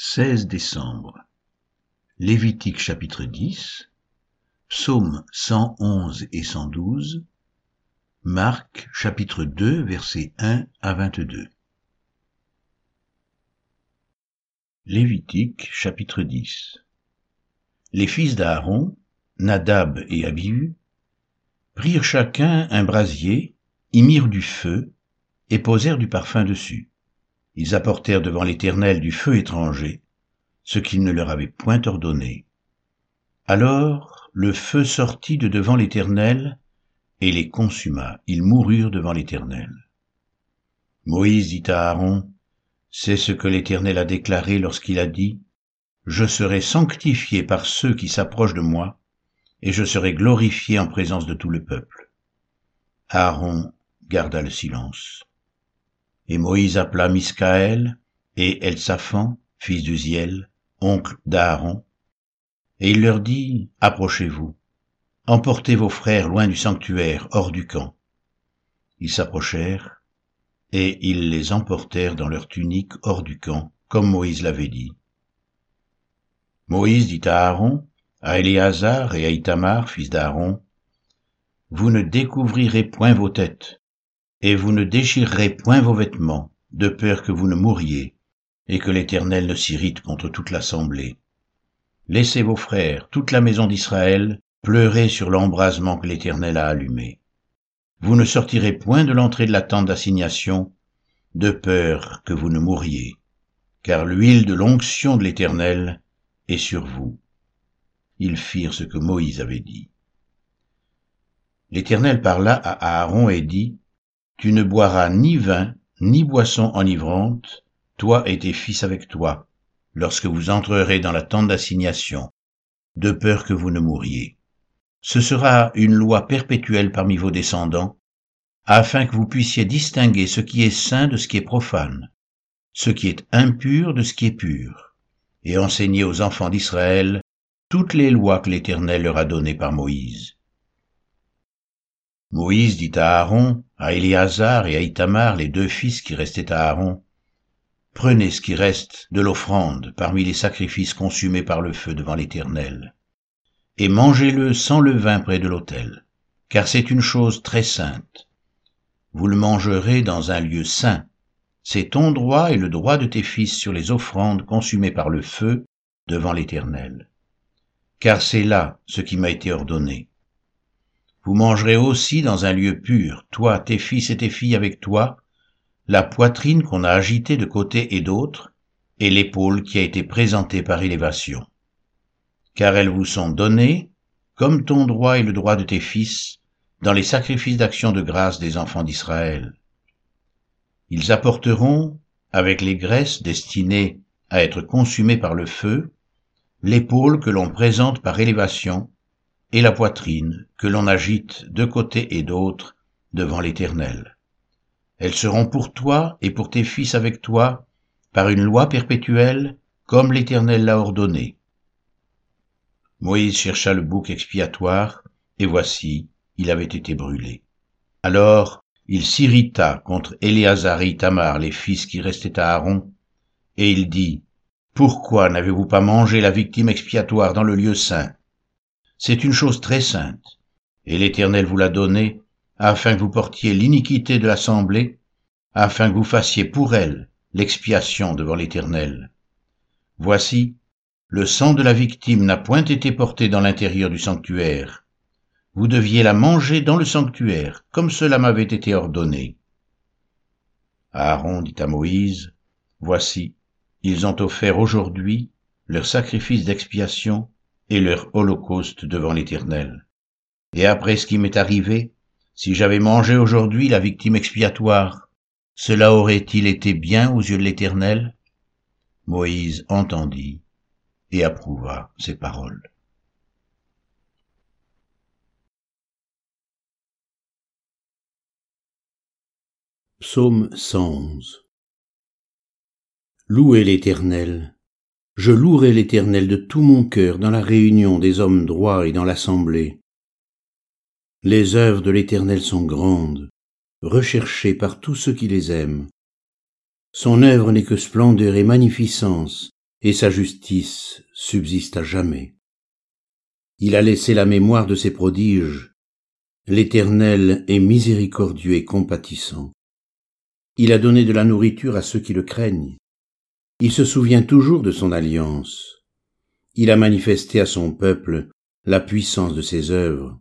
16 décembre. Lévitique chapitre 10, Psaume 111 et 112, Marc chapitre 2 versets 1 à 22. Lévitique chapitre 10 Les fils d'Aaron, Nadab et Abihu, prirent chacun un brasier, y mirent du feu, et posèrent du parfum dessus ils apportèrent devant l'Éternel du feu étranger, ce qu'il ne leur avait point ordonné. Alors le feu sortit de devant l'Éternel et les consuma. Ils moururent devant l'Éternel. Moïse dit à Aaron, C'est ce que l'Éternel a déclaré lorsqu'il a dit, Je serai sanctifié par ceux qui s'approchent de moi, et je serai glorifié en présence de tout le peuple. Aaron garda le silence. Et Moïse appela Miscaël et Elsaphan, fils d'Uziel, oncle d'Aaron, et il leur dit, Approchez-vous, emportez vos frères loin du sanctuaire, hors du camp. Ils s'approchèrent, et ils les emportèrent dans leurs tuniques hors du camp, comme Moïse l'avait dit. Moïse dit à Aaron, à Éléazar et à Itamar, fils d'Aaron, Vous ne découvrirez point vos têtes, et vous ne déchirerez point vos vêtements, de peur que vous ne mouriez, et que l'Éternel ne s'irrite contre toute l'assemblée. Laissez vos frères, toute la maison d'Israël, pleurer sur l'embrasement que l'Éternel a allumé. Vous ne sortirez point de l'entrée de la tente d'assignation, de peur que vous ne mouriez, car l'huile de l'onction de l'Éternel est sur vous. Ils firent ce que Moïse avait dit. L'Éternel parla à Aaron et dit, tu ne boiras ni vin, ni boisson enivrante, toi et tes fils avec toi, lorsque vous entrerez dans la tente d'assignation, de peur que vous ne mouriez. Ce sera une loi perpétuelle parmi vos descendants, afin que vous puissiez distinguer ce qui est saint de ce qui est profane, ce qui est impur de ce qui est pur, et enseigner aux enfants d'Israël toutes les lois que l'Éternel leur a données par Moïse. Moïse dit à Aaron, à Éléazar et à Itamar, les deux fils qui restaient à Aaron, Prenez ce qui reste de l'offrande parmi les sacrifices consumés par le feu devant l'Éternel, et mangez-le sans levain près de l'autel, car c'est une chose très sainte. Vous le mangerez dans un lieu saint. C'est ton droit et le droit de tes fils sur les offrandes consumées par le feu devant l'Éternel. Car c'est là ce qui m'a été ordonné. Vous mangerez aussi dans un lieu pur, toi, tes fils et tes filles avec toi, la poitrine qu'on a agitée de côté et d'autre, et l'épaule qui a été présentée par élévation. Car elles vous sont données, comme ton droit et le droit de tes fils, dans les sacrifices d'action de grâce des enfants d'Israël. Ils apporteront, avec les graisses destinées à être consumées par le feu, l'épaule que l'on présente par élévation, et la poitrine que l'on agite de côté et d'autre devant l'Éternel. Elles seront pour toi et pour tes fils avec toi par une loi perpétuelle comme l'Éternel l'a ordonné. Moïse chercha le bouc expiatoire, et voici, il avait été brûlé. Alors il s'irrita contre Éléazar et Tamar, les fils qui restaient à Aaron, et il dit, Pourquoi n'avez-vous pas mangé la victime expiatoire dans le lieu saint? C'est une chose très sainte, et l'Éternel vous l'a donnée, afin que vous portiez l'iniquité de l'assemblée, afin que vous fassiez pour elle l'expiation devant l'Éternel. Voici, le sang de la victime n'a point été porté dans l'intérieur du sanctuaire. Vous deviez la manger dans le sanctuaire, comme cela m'avait été ordonné. Aaron dit à Moïse, Voici, ils ont offert aujourd'hui leur sacrifice d'expiation et leur holocauste devant l'Éternel. Et après ce qui m'est arrivé, si j'avais mangé aujourd'hui la victime expiatoire, cela aurait-il été bien aux yeux de l'Éternel? Moïse entendit et approuva ces paroles. Psaume 111 Louez l'Éternel, je louerai l'Éternel de tout mon cœur dans la réunion des hommes droits et dans l'assemblée. Les œuvres de l'Éternel sont grandes, recherchées par tous ceux qui les aiment. Son œuvre n'est que splendeur et magnificence, et sa justice subsiste à jamais. Il a laissé la mémoire de ses prodiges. L'Éternel est miséricordieux et compatissant. Il a donné de la nourriture à ceux qui le craignent. Il se souvient toujours de son alliance. Il a manifesté à son peuple la puissance de ses œuvres,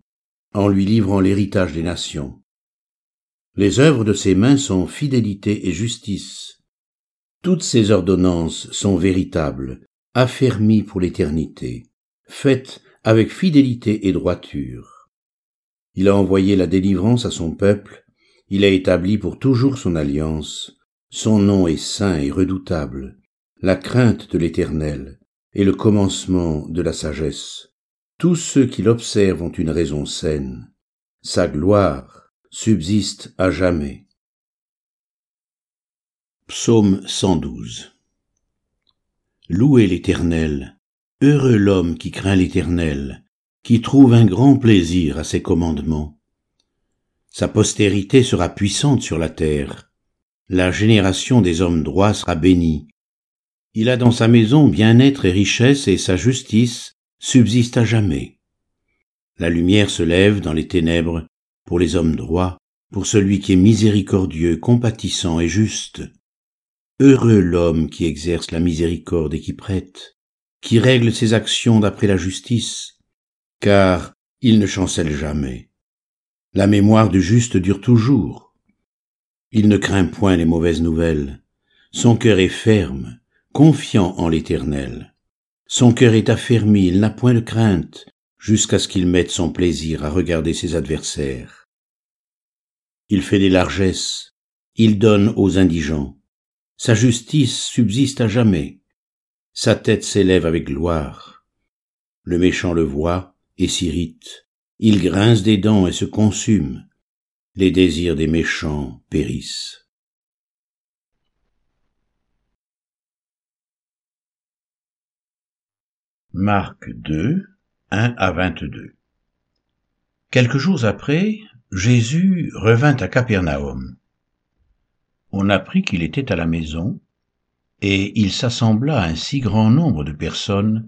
en lui livrant l'héritage des nations. Les œuvres de ses mains sont fidélité et justice. Toutes ses ordonnances sont véritables, affermies pour l'éternité, faites avec fidélité et droiture. Il a envoyé la délivrance à son peuple, il a établi pour toujours son alliance, son nom est saint et redoutable, la crainte de l'Éternel est le commencement de la sagesse. Tous ceux qui l'observent ont une raison saine. Sa gloire subsiste à jamais. Psaume 112 Louez l'Éternel, heureux l'homme qui craint l'Éternel, qui trouve un grand plaisir à ses commandements. Sa postérité sera puissante sur la terre, la génération des hommes droits sera bénie, il a dans sa maison bien-être et richesse, et sa justice subsiste à jamais. La lumière se lève dans les ténèbres pour les hommes droits, pour celui qui est miséricordieux, compatissant et juste. Heureux l'homme qui exerce la miséricorde et qui prête, qui règle ses actions d'après la justice, car il ne chancelle jamais. La mémoire du juste dure toujours. Il ne craint point les mauvaises nouvelles. Son cœur est ferme, confiant en l'Éternel. Son cœur est affermi, il n'a point de crainte, jusqu'à ce qu'il mette son plaisir à regarder ses adversaires. Il fait des largesses, il donne aux indigents. Sa justice subsiste à jamais. Sa tête s'élève avec gloire. Le méchant le voit et s'irrite. Il grince des dents et se consume. Les désirs des méchants périssent. Marc 2, 1 à 22. Quelques jours après, Jésus revint à Capernaum. On apprit qu'il était à la maison, et il s'assembla un si grand nombre de personnes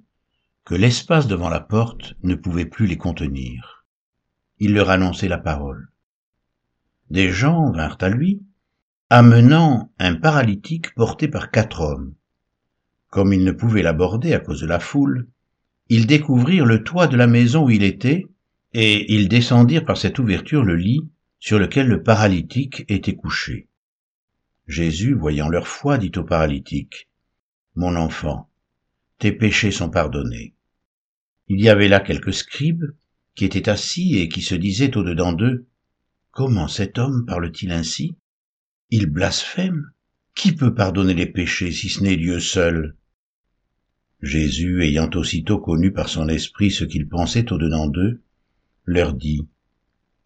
que l'espace devant la porte ne pouvait plus les contenir. Il leur annonçait la parole. Des gens vinrent à lui, amenant un paralytique porté par quatre hommes. Comme ils ne pouvaient l'aborder à cause de la foule, ils découvrirent le toit de la maison où il était, et ils descendirent par cette ouverture le lit sur lequel le paralytique était couché. Jésus, voyant leur foi, dit au paralytique, Mon enfant, tes péchés sont pardonnés. Il y avait là quelques scribes qui étaient assis et qui se disaient au-dedans d'eux, Comment cet homme parle-t-il ainsi? Il blasphème. Qui peut pardonner les péchés si ce n'est Dieu seul? Jésus, ayant aussitôt connu par son esprit ce qu'ils pensaient au-dedans d'eux, leur dit,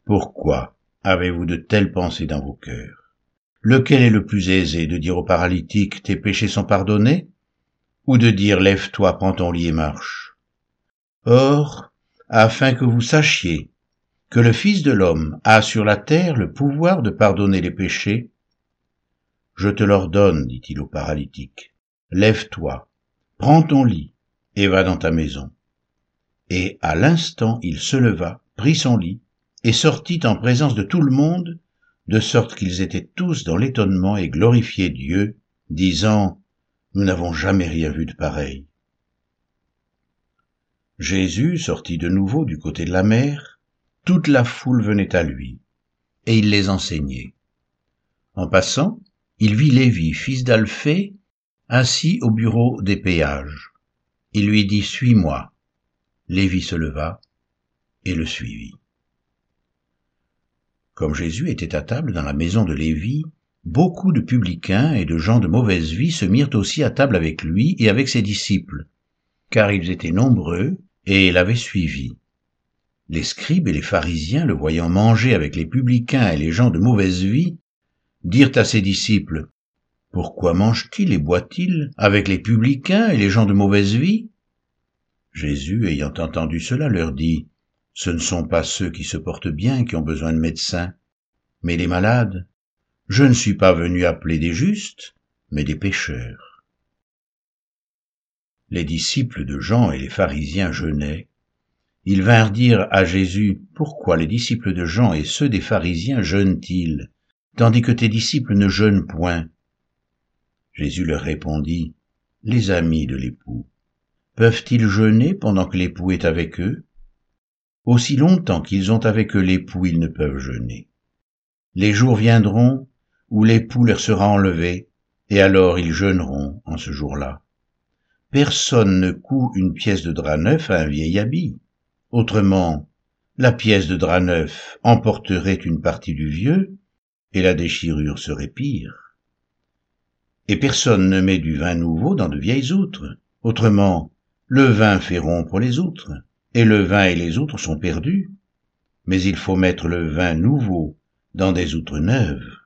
Pourquoi avez-vous de telles pensées dans vos cœurs? Lequel est le plus aisé de dire au paralytique, Tes péchés sont pardonnés? Ou de dire, Lève-toi, prends ton lit et marche? Or, afin que vous sachiez que le Fils de l'homme a sur la terre le pouvoir de pardonner les péchés, je te l'ordonne, dit-il au paralytique, lève-toi, prends ton lit et va dans ta maison. Et à l'instant il se leva, prit son lit, et sortit en présence de tout le monde, de sorte qu'ils étaient tous dans l'étonnement et glorifiaient Dieu, disant, Nous n'avons jamais rien vu de pareil. Jésus sortit de nouveau du côté de la mer, toute la foule venait à lui, et il les enseignait. En passant, il vit Lévi, fils d'Alphée, assis au bureau des péages. Il lui dit Suis-moi. Lévi se leva et le suivit. Comme Jésus était à table dans la maison de Lévi, beaucoup de publicains et de gens de mauvaise vie se mirent aussi à table avec lui et avec ses disciples, car ils étaient nombreux et l'avaient suivi. Les scribes et les pharisiens, le voyant manger avec les publicains et les gens de mauvaise vie, dirent à ses disciples, pourquoi mange-t-il et boit-il avec les publicains et les gens de mauvaise vie? Jésus, ayant entendu cela, leur dit, Ce ne sont pas ceux qui se portent bien qui ont besoin de médecins, mais les malades. Je ne suis pas venu appeler des justes, mais des pécheurs. les disciples de Jean et les pharisiens jeûnaient, ils vinrent dire à Jésus, Pourquoi les disciples de Jean et ceux des pharisiens jeûnent-ils, tandis que tes disciples ne jeûnent point? Jésus leur répondit, Les amis de l'époux, peuvent-ils jeûner pendant que l'époux est avec eux? Aussi longtemps qu'ils ont avec eux l'époux, ils ne peuvent jeûner. Les jours viendront où l'époux leur sera enlevé, et alors ils jeûneront en ce jour-là. Personne ne coud une pièce de drap neuf à un vieil habit. Autrement, la pièce de drap neuf emporterait une partie du vieux, et la déchirure serait pire. Personne ne met du vin nouveau dans de vieilles outres. Autrement, le vin fait rompre les outres, et le vin et les outres sont perdus. Mais il faut mettre le vin nouveau dans des outres neuves.